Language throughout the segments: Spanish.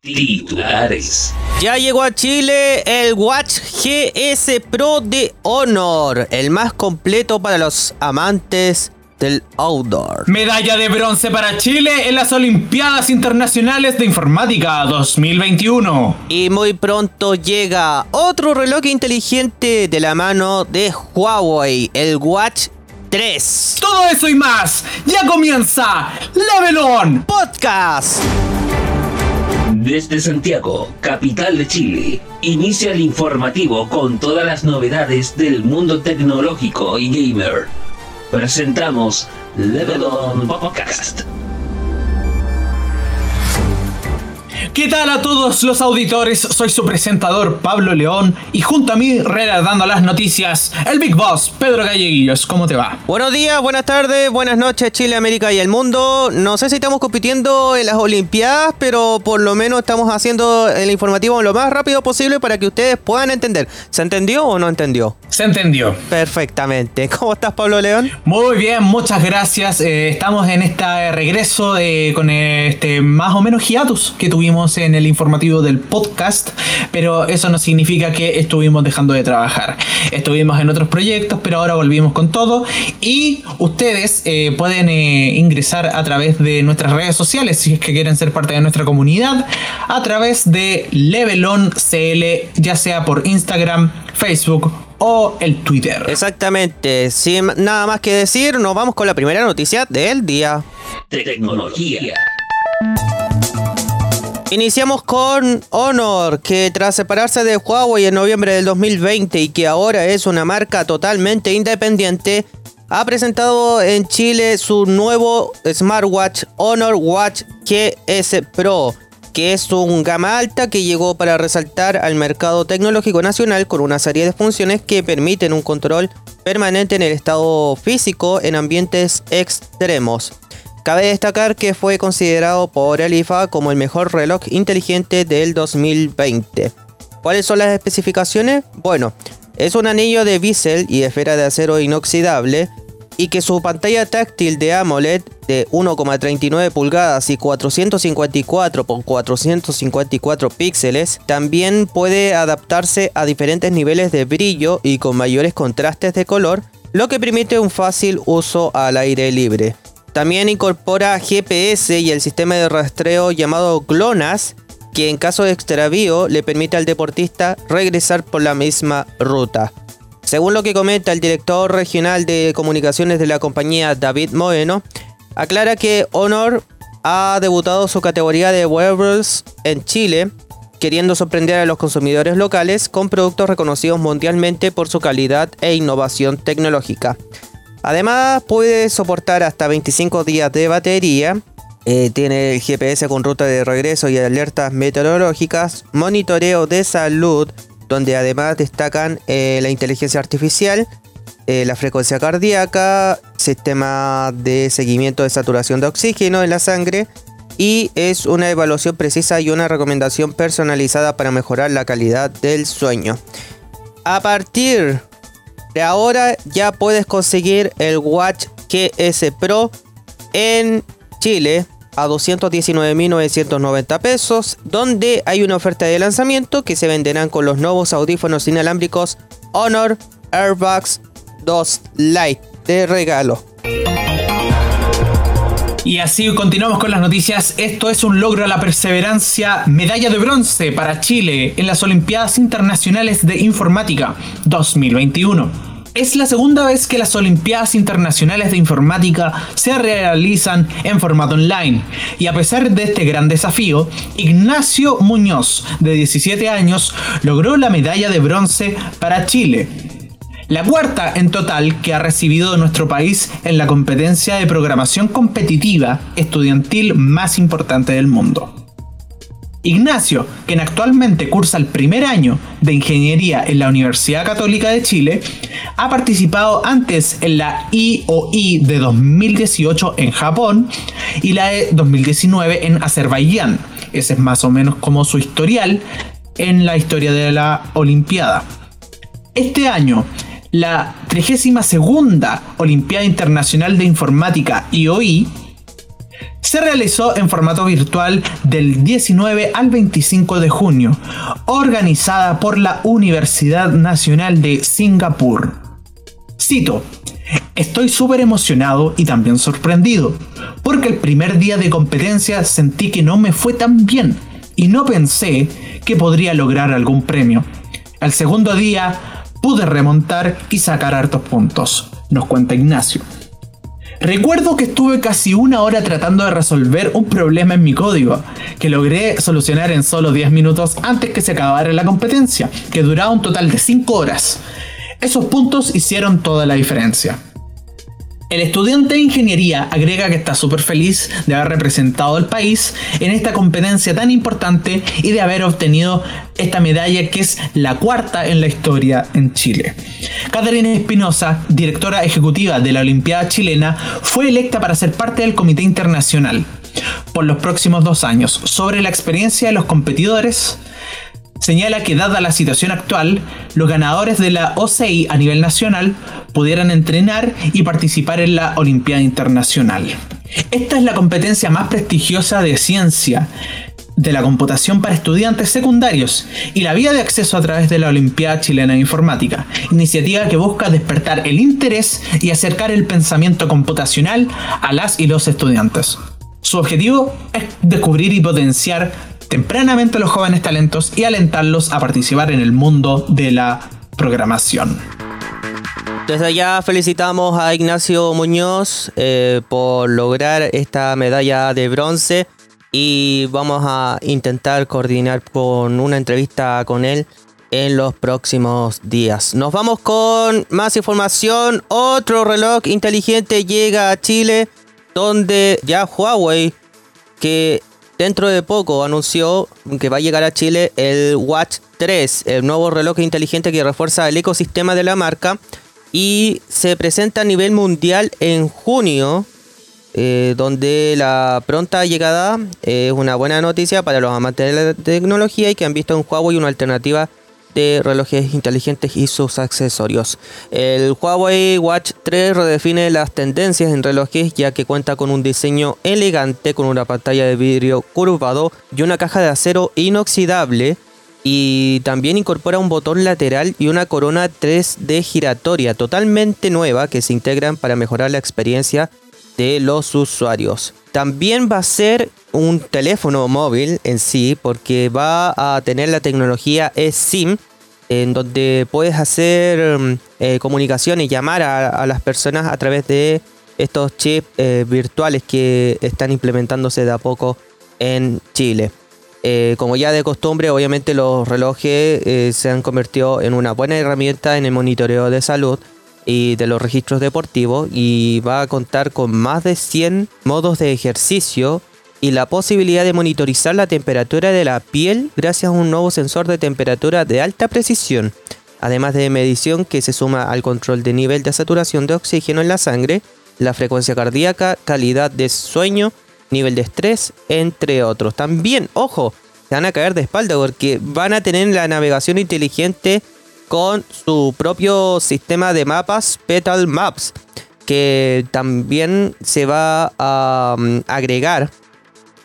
Titulares. Ya llegó a Chile el Watch GS Pro de Honor, el más completo para los amantes del outdoor. Medalla de bronce para Chile en las Olimpiadas Internacionales de Informática 2021. Y muy pronto llega otro reloj inteligente de la mano de Huawei, el Watch 3. Todo eso y más, ya comienza Levelon Podcast. Desde Santiago, capital de Chile, inicia el informativo con todas las novedades del mundo tecnológico y gamer. Presentamos Level On Podcast. ¿Qué tal a todos los auditores? Soy su presentador Pablo León y junto a mí relatando las noticias, el Big Boss Pedro Galleguillos. ¿Cómo te va? Buenos días, buenas tardes, buenas noches Chile, América y el mundo. No sé si estamos compitiendo en las Olimpiadas, pero por lo menos estamos haciendo el informativo lo más rápido posible para que ustedes puedan entender. ¿Se entendió o no entendió? Se entendió. Perfectamente. ¿Cómo estás Pablo León? Muy bien, muchas gracias. Eh, estamos en este regreso eh, con este más o menos hiatus que tuvimos en el informativo del podcast, pero eso no significa que estuvimos dejando de trabajar. Estuvimos en otros proyectos, pero ahora volvimos con todo y ustedes eh, pueden eh, ingresar a través de nuestras redes sociales si es que quieren ser parte de nuestra comunidad, a través de Levelon CL, ya sea por Instagram, Facebook o el Twitter. Exactamente. Sin nada más que decir, nos vamos con la primera noticia del día. Tecnología. Iniciamos con Honor, que tras separarse de Huawei en noviembre del 2020 y que ahora es una marca totalmente independiente, ha presentado en Chile su nuevo smartwatch Honor Watch GS Pro, que es un gama alta que llegó para resaltar al mercado tecnológico nacional con una serie de funciones que permiten un control permanente en el estado físico en ambientes extremos. Cabe destacar que fue considerado por el IFA como el mejor reloj inteligente del 2020. ¿Cuáles son las especificaciones? Bueno, es un anillo de bisel y esfera de acero inoxidable y que su pantalla táctil de AMOLED de 1,39 pulgadas y 454 x 454 píxeles también puede adaptarse a diferentes niveles de brillo y con mayores contrastes de color, lo que permite un fácil uso al aire libre. También incorpora GPS y el sistema de rastreo llamado GLONASS, que en caso de extravío le permite al deportista regresar por la misma ruta. Según lo que comenta el director regional de comunicaciones de la compañía David Moeno, aclara que Honor ha debutado su categoría de wearables en Chile, queriendo sorprender a los consumidores locales con productos reconocidos mundialmente por su calidad e innovación tecnológica. Además puede soportar hasta 25 días de batería. Eh, tiene el GPS con ruta de regreso y alertas meteorológicas, monitoreo de salud, donde además destacan eh, la inteligencia artificial, eh, la frecuencia cardíaca, sistema de seguimiento de saturación de oxígeno en la sangre y es una evaluación precisa y una recomendación personalizada para mejorar la calidad del sueño. A partir de ahora ya puedes conseguir el Watch GS Pro en Chile a 219.990 pesos, donde hay una oferta de lanzamiento que se venderán con los nuevos audífonos inalámbricos Honor Airbags 2 Lite de regalo. Y así continuamos con las noticias. Esto es un logro a la perseverancia. Medalla de bronce para Chile en las Olimpiadas Internacionales de Informática 2021. Es la segunda vez que las Olimpiadas Internacionales de Informática se realizan en formato online. Y a pesar de este gran desafío, Ignacio Muñoz, de 17 años, logró la medalla de bronce para Chile la cuarta en total que ha recibido nuestro país en la competencia de programación competitiva estudiantil más importante del mundo. Ignacio, quien actualmente cursa el primer año de ingeniería en la Universidad Católica de Chile, ha participado antes en la IOI de 2018 en Japón y la de 2019 en Azerbaiyán. Ese es más o menos como su historial en la historia de la Olimpiada. Este año la 32 Olimpiada Internacional de Informática IOI se realizó en formato virtual del 19 al 25 de junio, organizada por la Universidad Nacional de Singapur. Cito, Estoy súper emocionado y también sorprendido, porque el primer día de competencia sentí que no me fue tan bien y no pensé que podría lograr algún premio. Al segundo día pude remontar y sacar hartos puntos, nos cuenta Ignacio. Recuerdo que estuve casi una hora tratando de resolver un problema en mi código, que logré solucionar en solo 10 minutos antes que se acabara la competencia, que duraba un total de 5 horas. Esos puntos hicieron toda la diferencia. El estudiante de ingeniería agrega que está súper feliz de haber representado al país en esta competencia tan importante y de haber obtenido esta medalla que es la cuarta en la historia en Chile. Catarina Espinosa, directora ejecutiva de la Olimpiada Chilena, fue electa para ser parte del Comité Internacional por los próximos dos años sobre la experiencia de los competidores, señala que dada la situación actual, los ganadores de la OCI a nivel nacional pudieran entrenar y participar en la Olimpiada Internacional. Esta es la competencia más prestigiosa de ciencia de la computación para estudiantes secundarios y la vía de acceso a través de la Olimpiada Chilena de Informática, iniciativa que busca despertar el interés y acercar el pensamiento computacional a las y los estudiantes. Su objetivo es descubrir y potenciar tempranamente a los jóvenes talentos y alentarlos a participar en el mundo de la programación. Desde allá felicitamos a Ignacio Muñoz eh, por lograr esta medalla de bronce y vamos a intentar coordinar con una entrevista con él en los próximos días. Nos vamos con más información. Otro reloj inteligente llega a Chile donde ya Huawei, que dentro de poco anunció que va a llegar a Chile el Watch 3, el nuevo reloj inteligente que refuerza el ecosistema de la marca y se presenta a nivel mundial en junio, eh, donde la pronta llegada es una buena noticia para los amantes de la tecnología y que han visto en Huawei una alternativa relojes inteligentes y sus accesorios. El Huawei Watch 3 redefine las tendencias en relojes ya que cuenta con un diseño elegante con una pantalla de vidrio curvado y una caja de acero inoxidable y también incorpora un botón lateral y una corona 3D giratoria totalmente nueva que se integran para mejorar la experiencia de los usuarios. También va a ser un teléfono móvil en sí porque va a tener la tecnología eSIM en donde puedes hacer mm, eh, comunicación y llamar a, las personas a través de estos chips eh, virtuales que están implementándose de a poco en Chile. Eh, como ya de costumbre, obviamente los relojes se han convertido en una buena herramienta en el monitoreo de salud y de los registros deportivos y va a contar con más de 100 modos de ejercicio y la posibilidad de monitorizar la temperatura de la piel gracias a un nuevo sensor de temperatura de alta precisión, además de medición que se suma al control de nivel de saturación de oxígeno en la sangre, la frecuencia cardíaca, calidad de sueño, nivel de estrés, entre otros. También, ojo, se van a caer de espalda porque van a tener la navegación inteligente con su propio sistema de mapas Petal Maps, que también se va a mm, agregar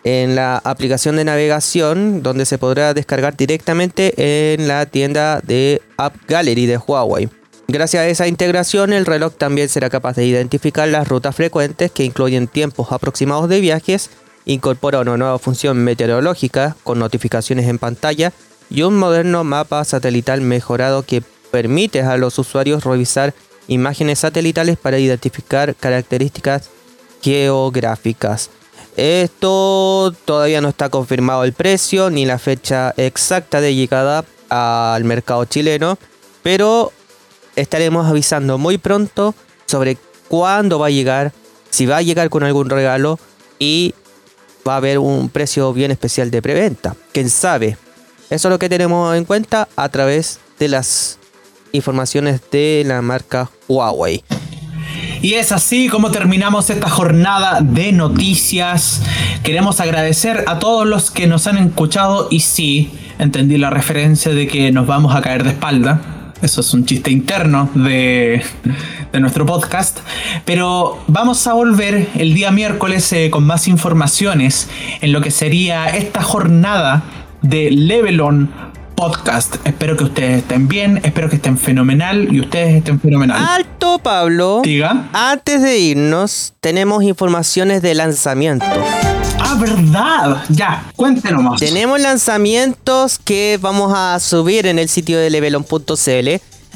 en la aplicación de navegación donde se podrá descargar directamente en la tienda de App Gallery de Huawei. Gracias a esa integración el reloj también será capaz de identificar las rutas frecuentes que incluyen tiempos aproximados de viajes, incorpora una nueva función meteorológica con notificaciones en pantalla y un moderno mapa satelital mejorado que permite a los usuarios revisar imágenes satelitales para identificar características geográficas. Esto todavía no está confirmado el precio ni la fecha exacta de llegada al mercado chileno, pero estaremos avisando muy pronto sobre cuándo va a llegar, si va a llegar con algún regalo y va a haber un precio bien especial de preventa. ¿Quién sabe? Eso es lo que tenemos en cuenta a través de las informaciones de la marca Huawei. Y es así como terminamos esta jornada de noticias. Queremos agradecer a todos los que nos han escuchado y sí, entendí la referencia de que nos vamos a caer de espalda. Eso es un chiste interno de, de nuestro podcast, pero vamos a volver el día miércoles eh, con más informaciones en lo que sería esta jornada de Levelon podcast. Espero que ustedes estén bien, espero que estén fenomenal y ustedes estén fenomenal. Alto, Pablo. Diga. Antes de irnos, tenemos informaciones de lanzamiento. Ah, verdad. Ya, cuéntenos más. Tenemos lanzamientos que vamos a subir en el sitio de levelon.cl.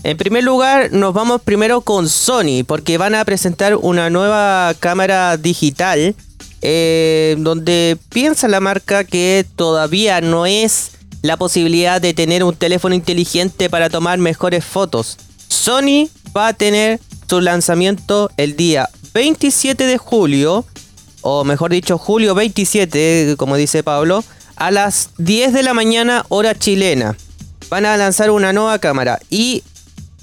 En primer lugar, nos vamos primero con Sony, porque van a presentar una nueva cámara digital, eh, donde piensa la marca que todavía no es la posibilidad de tener un teléfono inteligente para tomar mejores fotos. Sony va a tener su lanzamiento el día 27 de julio, o mejor dicho, julio 27, como dice Pablo, a las 10 de la mañana hora chilena. Van a lanzar una nueva cámara y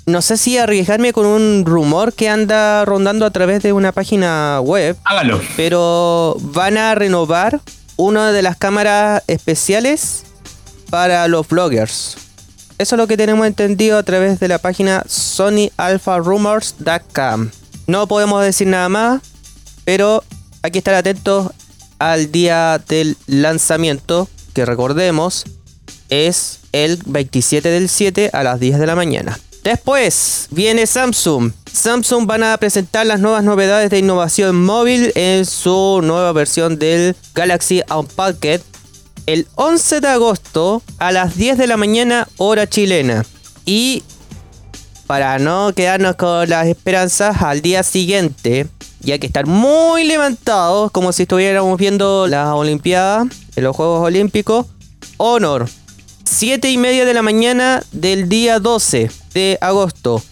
no sé si arriesgarme con un rumor que anda rondando a través de una página web. Hágalo. Pero van a renovar una de las cámaras especiales para los vloggers. Eso es lo que tenemos entendido a través de la página sonyalpharumors.com. No podemos decir nada más, pero hay que estar atentos al día del lanzamiento, que recordemos es el 27 del 7 a las 10 de la mañana. Después viene Samsung. Samsung van a presentar las nuevas novedades de innovación móvil en su nueva versión del Galaxy Unpacked el 11 de agosto a las 10 de la mañana hora chilena. Y para no quedarnos con las esperanzas, al día siguiente, y hay que estar muy levantados, como si estuviéramos viendo las Olimpiadas, en los Juegos Olímpicos, Honor. 7 y media de la mañana del día 12 de agosto.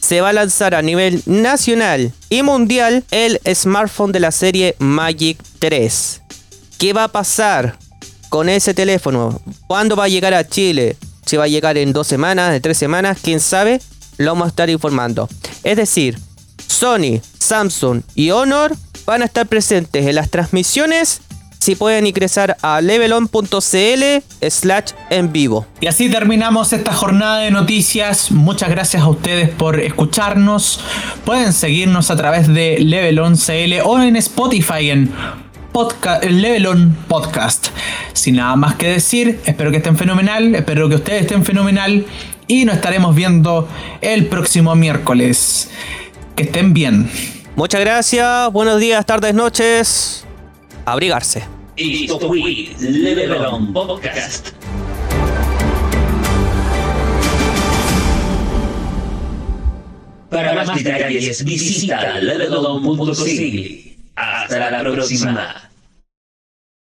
Se va a lanzar a nivel nacional y mundial el smartphone de la serie Magic 3. ¿Qué va a pasar? Con ese teléfono. ¿Cuándo va a llegar a Chile? Si va a llegar en dos semanas, en tres semanas, quién sabe, lo vamos a estar informando. Es decir, Sony, Samsung y Honor van a estar presentes en las transmisiones si pueden ingresar a levelon.cl slash en vivo. Y así terminamos esta jornada de noticias. Muchas gracias a ustedes por escucharnos. Pueden seguirnos a través de Levelon.cl o en Spotify en podcast, el Levelon Podcast. Sin nada más que decir, espero que estén fenomenal, espero que ustedes estén fenomenal y nos estaremos viendo el próximo miércoles. Que estén bien. Muchas gracias, buenos días, tardes, noches. Abrigarse. Esto fue Levelon Podcast. Para más detalles visita levelon.cl. Hasta la próxima.